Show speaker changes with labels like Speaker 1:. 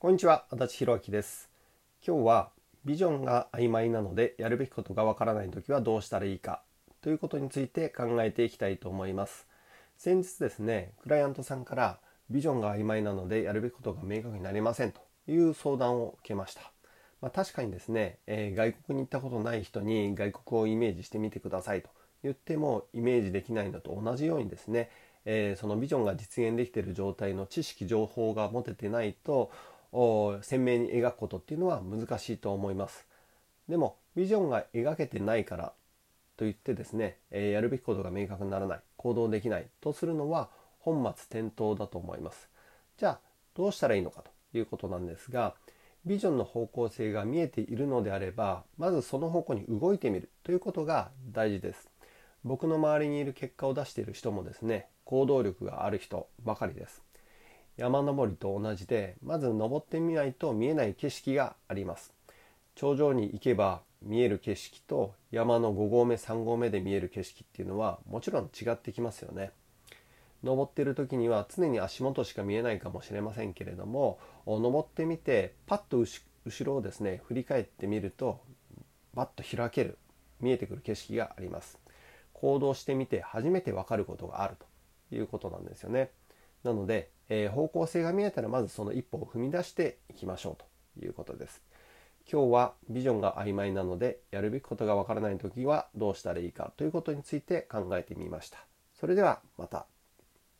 Speaker 1: こんにちは足立弘明です。今日はビジョンが曖昧なのでやるべきことがわからない時はどうしたらいいかということについて考えていきたいと思います。先日ですねクライアントさんからビジョンが曖昧なのでやるべきことが明確になりませんという相談を受けました。まあ、確かにですね、えー、外国に行ったことない人に外国をイメージしてみてくださいと言ってもイメージできないのと同じようにですね、えー、そのビジョンが実現できている状態の知識情報が持ててないと鮮明に描くことっていうのは難しいと思います。でもビジョンが描けてないからといってですね、えー、やるべきことが明確にならない行動できないとするのは本末転倒だと思います。じゃあどうしたらいいのかということなんですがビジョンの方向性が見えているのであればまずその方向に動いてみるということが大事です。僕の周りにいる結果を出している人もですね行動力がある人ばかりです。山登りと同じでまず登ってみないと見えない景色があります。頂上に行けば見える景色と山の5合目3合目で見える景色っていうのはもちろん違ってきますよね。登っている時には常に足元しか見えないかもしれませんけれども登ってみてパッと後ろをですね振り返ってみるとバッと開ける見えてくる景色があります。行動してみて初めてわかることがあるということなんですよね。なので、えー、方向性が見えたらまずその一歩を踏み出していきましょうということです。今日はビジョンが曖昧なのでやるべきことがわからない時はどうしたらいいかということについて考えてみました。それではまた。